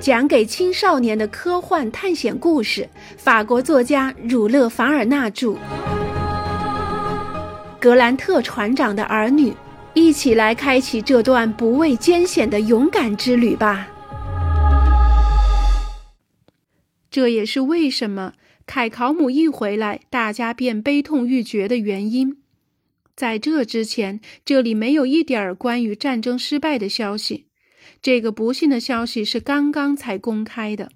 讲给青少年的科幻探险故事，法国作家儒勒·凡尔纳著。格兰特船长的儿女，一起来开启这段不畏艰险的勇敢之旅吧。这也是为什么凯考姆一回来，大家便悲痛欲绝的原因。在这之前，这里没有一点儿关于战争失败的消息。这个不幸的消息是刚刚才公开的。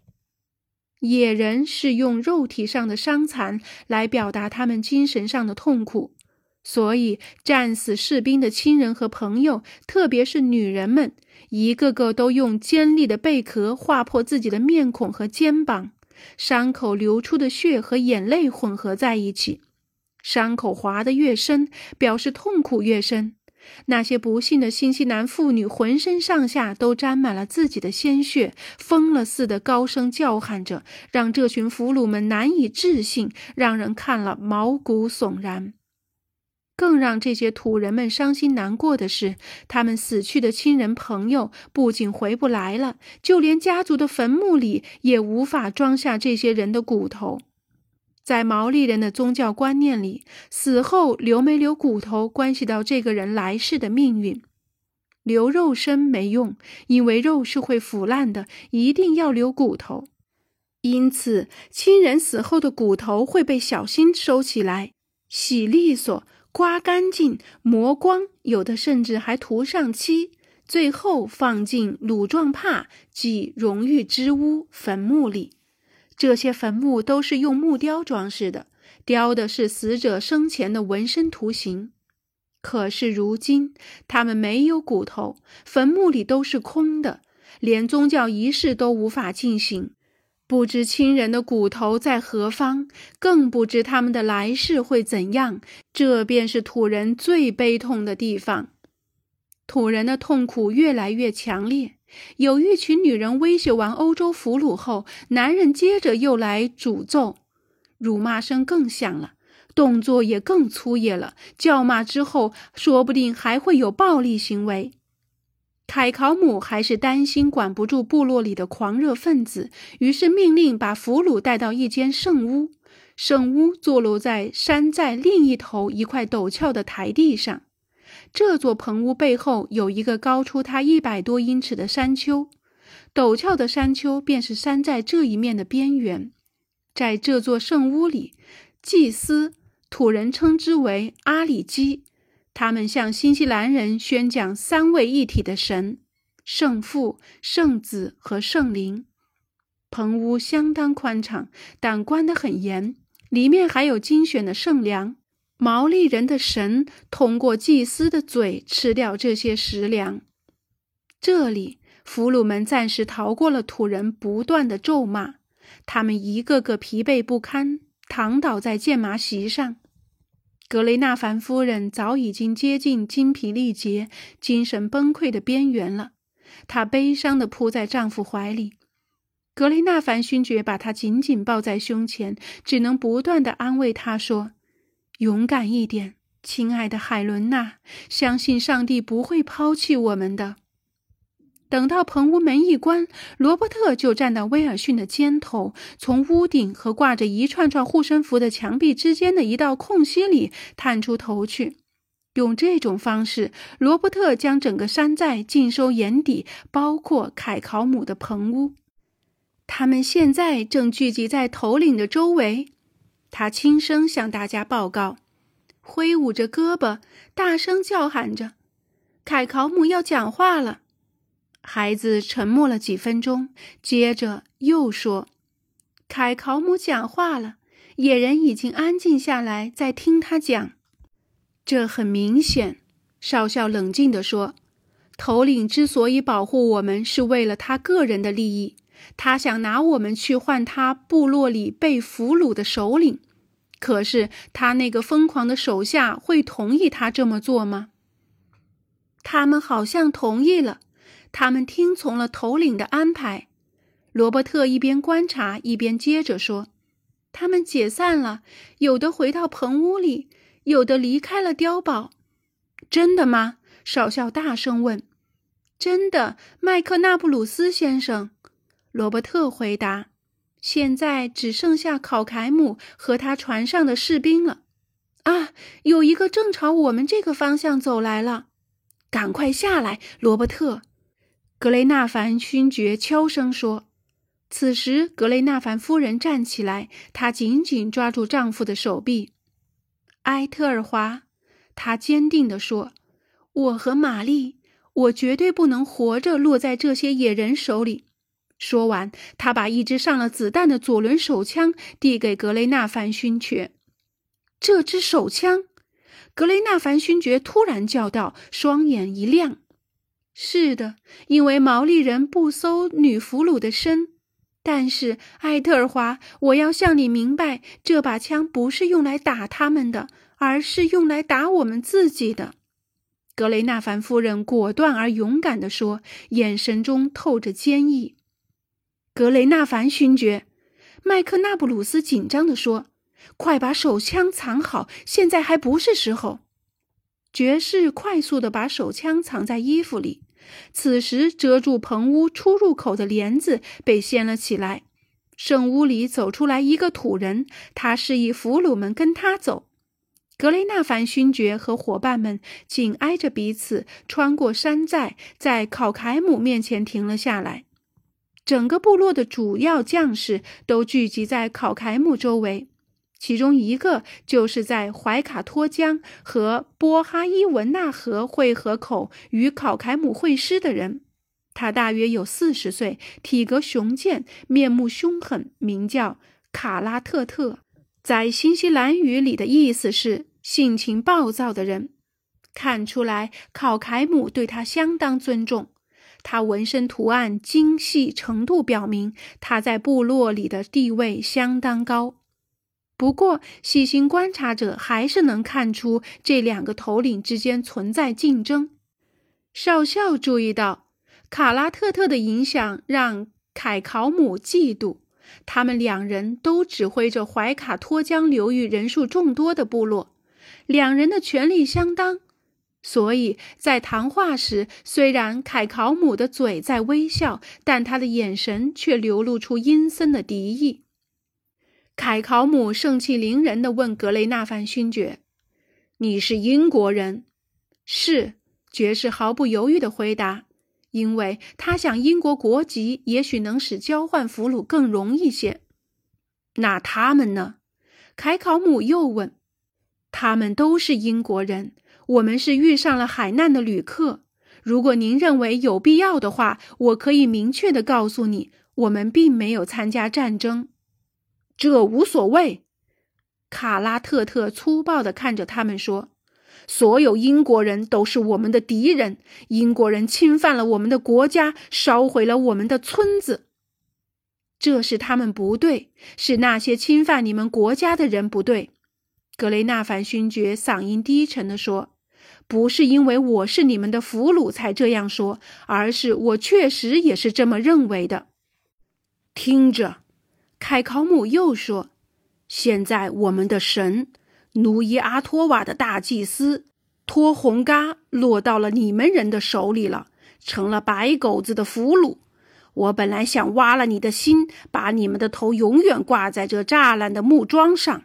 野人是用肉体上的伤残来表达他们精神上的痛苦，所以战死士兵的亲人和朋友，特别是女人们，一个个都用尖利的贝壳划破自己的面孔和肩膀，伤口流出的血和眼泪混合在一起，伤口划得越深，表示痛苦越深。那些不幸的新西兰妇女浑身上下都沾满了自己的鲜血，疯了似的高声叫喊着，让这群俘虏们难以置信，让人看了毛骨悚然。更让这些土人们伤心难过的是，他们死去的亲人朋友不仅回不来了，就连家族的坟墓里也无法装下这些人的骨头。在毛利人的宗教观念里，死后留没留骨头关系到这个人来世的命运。留肉身没用，因为肉是会腐烂的，一定要留骨头。因此，亲人死后的骨头会被小心收起来，洗利索、刮干净、磨光，有的甚至还涂上漆，最后放进鲁状帕即荣誉之屋坟墓里。这些坟墓都是用木雕装饰的，雕的是死者生前的纹身图形。可是如今，他们没有骨头，坟墓里都是空的，连宗教仪式都无法进行。不知亲人的骨头在何方，更不知他们的来世会怎样。这便是土人最悲痛的地方。土人的痛苦越来越强烈。有一群女人威胁完欧洲俘虏后，男人接着又来诅咒，辱骂声更响了，动作也更粗野了。叫骂之后，说不定还会有暴力行为。凯考姆还是担心管不住部落里的狂热分子，于是命令把俘虏带到一间圣屋。圣屋坐落在山寨另一头一块陡峭的台地上。这座棚屋背后有一个高出它一百多英尺的山丘，陡峭的山丘便是山寨这一面的边缘。在这座圣屋里，祭司土人称之为阿里基，他们向新西兰人宣讲三位一体的神：圣父、圣子和圣灵。棚屋相当宽敞，但关得很严，里面还有精选的圣粮。毛利人的神通过祭司的嘴吃掉这些食粮。这里，俘虏们暂时逃过了土人不断的咒骂，他们一个个疲惫不堪，躺倒在箭麻席上。格雷纳凡夫人早已经接近精疲力竭、精神崩溃的边缘了，她悲伤地扑在丈夫怀里。格雷纳凡勋爵把她紧紧抱在胸前，只能不断地安慰她说。勇敢一点，亲爱的海伦娜，相信上帝不会抛弃我们的。等到棚屋门一关，罗伯特就站到威尔逊的肩头，从屋顶和挂着一串串护身符的墙壁之间的一道空隙里探出头去。用这种方式，罗伯特将整个山寨尽收眼底，包括凯考姆的棚屋。他们现在正聚集在头领的周围。他轻声向大家报告，挥舞着胳膊，大声叫喊着：“凯考姆要讲话了。”孩子沉默了几分钟，接着又说：“凯考姆讲话了。”野人已经安静下来，在听他讲。这很明显，少校冷静地说：“头领之所以保护我们，是为了他个人的利益。”他想拿我们去换他部落里被俘虏的首领，可是他那个疯狂的手下会同意他这么做吗？他们好像同意了，他们听从了头领的安排。罗伯特一边观察一边接着说：“他们解散了，有的回到棚屋里，有的离开了碉堡。”真的吗？少校大声问。“真的，麦克纳布鲁斯先生。”罗伯特回答。现在只剩下考凯姆和他船上的士兵了。啊，有一个正朝我们这个方向走来了，赶快下来，罗伯特！格雷纳凡勋爵悄声说。此时，格雷纳凡夫人站起来，她紧紧抓住丈夫的手臂。埃特尔华，她坚定地说：“我和玛丽，我绝对不能活着落在这些野人手里。”说完，他把一支上了子弹的左轮手枪递给格雷纳凡勋爵。这支手枪，格雷纳凡勋爵突然叫道，双眼一亮。是的，因为毛利人不搜女俘虏的身。但是，艾特尔华，我要向你明白，这把枪不是用来打他们的，而是用来打我们自己的。格雷纳凡夫人果断而勇敢地说，眼神中透着坚毅。格雷纳凡勋爵，麦克纳布鲁斯紧张地说：“快把手枪藏好，现在还不是时候。”爵士快速地把手枪藏在衣服里。此时，遮住棚屋出入口的帘子被掀了起来，圣屋里走出来一个土人，他示意俘虏们跟他走。格雷纳凡勋爵和伙伴们紧挨着彼此，穿过山寨，在考凯姆面前停了下来。整个部落的主要将士都聚集在考凯姆周围，其中一个就是在怀卡托江和波哈伊文纳河汇合口与考凯姆会师的人。他大约有四十岁，体格雄健，面目凶狠，名叫卡拉特特，在新西兰语里的意思是性情暴躁的人。看出来，考凯姆对他相当尊重。他纹身图案精细程度表明他在部落里的地位相当高。不过，细心观察者还是能看出这两个头领之间存在竞争。少校注意到，卡拉特特的影响让凯考姆嫉妒。他们两人都指挥着怀卡托江流域人数众多的部落，两人的权力相当。所以在谈话时，虽然凯考姆的嘴在微笑，但他的眼神却流露出阴森的敌意。凯考姆盛气凌人地问格雷纳凡勋爵：“你是英国人？”“是。”爵士毫不犹豫地回答，因为他想英国国籍也许能使交换俘虏更容易些。那他们呢？凯考姆又问。“他们都是英国人。”我们是遇上了海难的旅客。如果您认为有必要的话，我可以明确的告诉你，我们并没有参加战争。这无所谓。卡拉特特粗暴的看着他们说：“所有英国人都是我们的敌人。英国人侵犯了我们的国家，烧毁了我们的村子。这是他们不对，是那些侵犯你们国家的人不对。”格雷纳凡勋爵嗓音低沉地说。不是因为我是你们的俘虏才这样说，而是我确实也是这么认为的。听着，凯考姆又说：“现在我们的神努伊阿托瓦的大祭司托洪嘎落到了你们人的手里了，成了白狗子的俘虏。我本来想挖了你的心，把你们的头永远挂在这栅栏的木桩上。”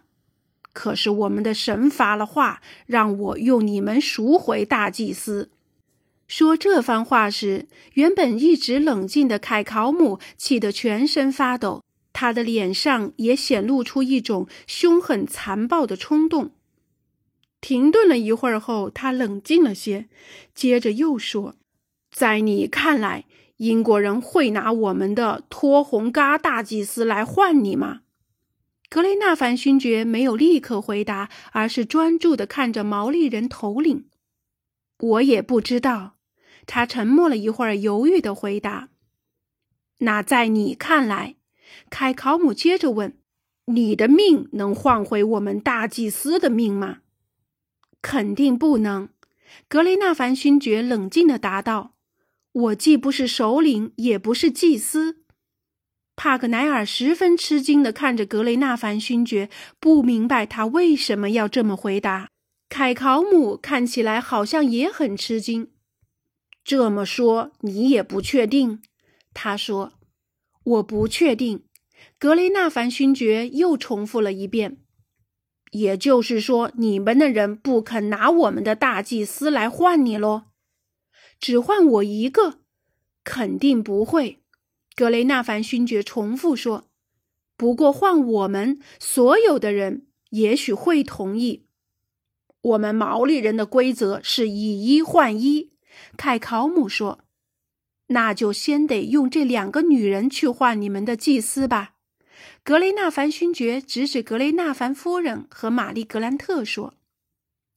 可是我们的神发了话，让我用你们赎回大祭司。说这番话时，原本一直冷静的凯考姆气得全身发抖，他的脸上也显露出一种凶狠残暴的冲动。停顿了一会儿后，他冷静了些，接着又说：“在你看来，英国人会拿我们的托洪嘎大祭司来换你吗？”格雷纳凡勋爵没有立刻回答，而是专注地看着毛利人头领。我也不知道。他沉默了一会儿，犹豫地回答：“那在你看来？”凯考姆接着问：“你的命能换回我们大祭司的命吗？”“肯定不能。”格雷纳凡勋爵冷静地答道：“我既不是首领，也不是祭司。”帕格奈尔十分吃惊地看着格雷纳凡勋爵，不明白他为什么要这么回答。凯考姆看起来好像也很吃惊。这么说，你也不确定？他说：“我不确定。格雷纳凡勋爵又重复了一遍。也就是说，你们的人不肯拿我们的大祭司来换你喽？只换我一个？肯定不会。格雷纳凡勋爵重复说。不过换我们所有的人，也许会同意。我们毛利人的规则是以一换一。凯考姆说：“那就先得用这两个女人去换你们的祭司吧。”格雷纳凡勋爵指指格雷纳凡夫人和玛丽格兰特说：“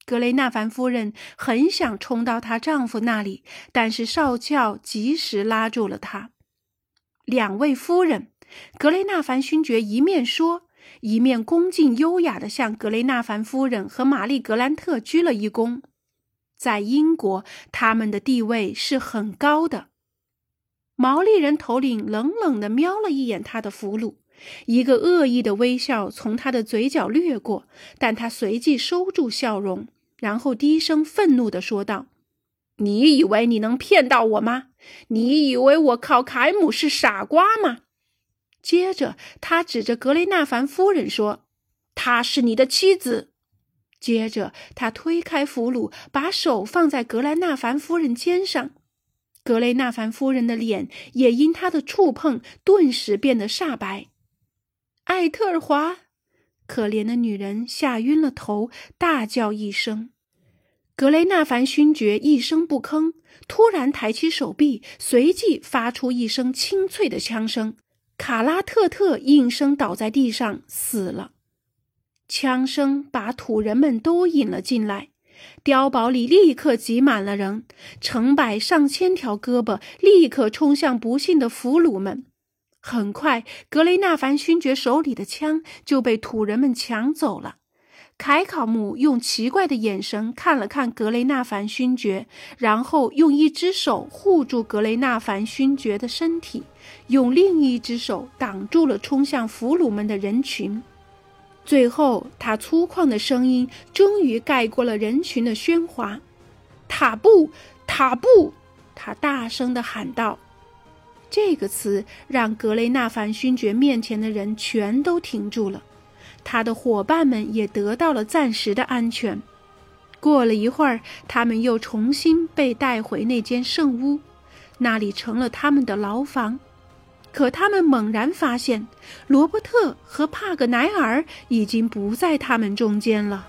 格雷纳凡夫人很想冲到她丈夫那里，但是少校及时拉住了她。两位夫人。”格雷纳凡勋爵一面说，一面恭敬优雅地向格雷纳凡夫人和玛丽格兰特鞠了一躬。在英国，他们的地位是很高的。毛利人头领冷冷地瞄了一眼他的俘虏，一个恶意的微笑从他的嘴角掠过，但他随即收住笑容，然后低声愤怒地说道：“你以为你能骗到我吗？你以为我靠凯姆是傻瓜吗？”接着，他指着格雷纳凡夫人说：“她是你的妻子。”接着，他推开俘虏，把手放在格雷纳凡夫人肩上。格雷纳凡夫人的脸也因他的触碰顿时变得煞白。艾特尔华，可怜的女人吓晕了头，大叫一声。格雷纳凡勋爵一声不吭，突然抬起手臂，随即发出一声清脆的枪声。卡拉特特应声倒在地上，死了。枪声把土人们都引了进来，碉堡里立刻挤满了人，成百上千条胳膊立刻冲向不幸的俘虏们。很快，格雷纳凡勋爵手里的枪就被土人们抢走了。凯考姆用奇怪的眼神看了看格雷纳凡勋爵，然后用一只手护住格雷纳凡勋爵的身体，用另一只手挡住了冲向俘虏们的人群。最后，他粗犷的声音终于盖过了人群的喧哗：“塔布，塔布！”他大声地喊道。这个词让格雷纳凡勋爵面前的人全都停住了。他的伙伴们也得到了暂时的安全。过了一会儿，他们又重新被带回那间圣屋，那里成了他们的牢房。可他们猛然发现，罗伯特和帕格奈尔已经不在他们中间了。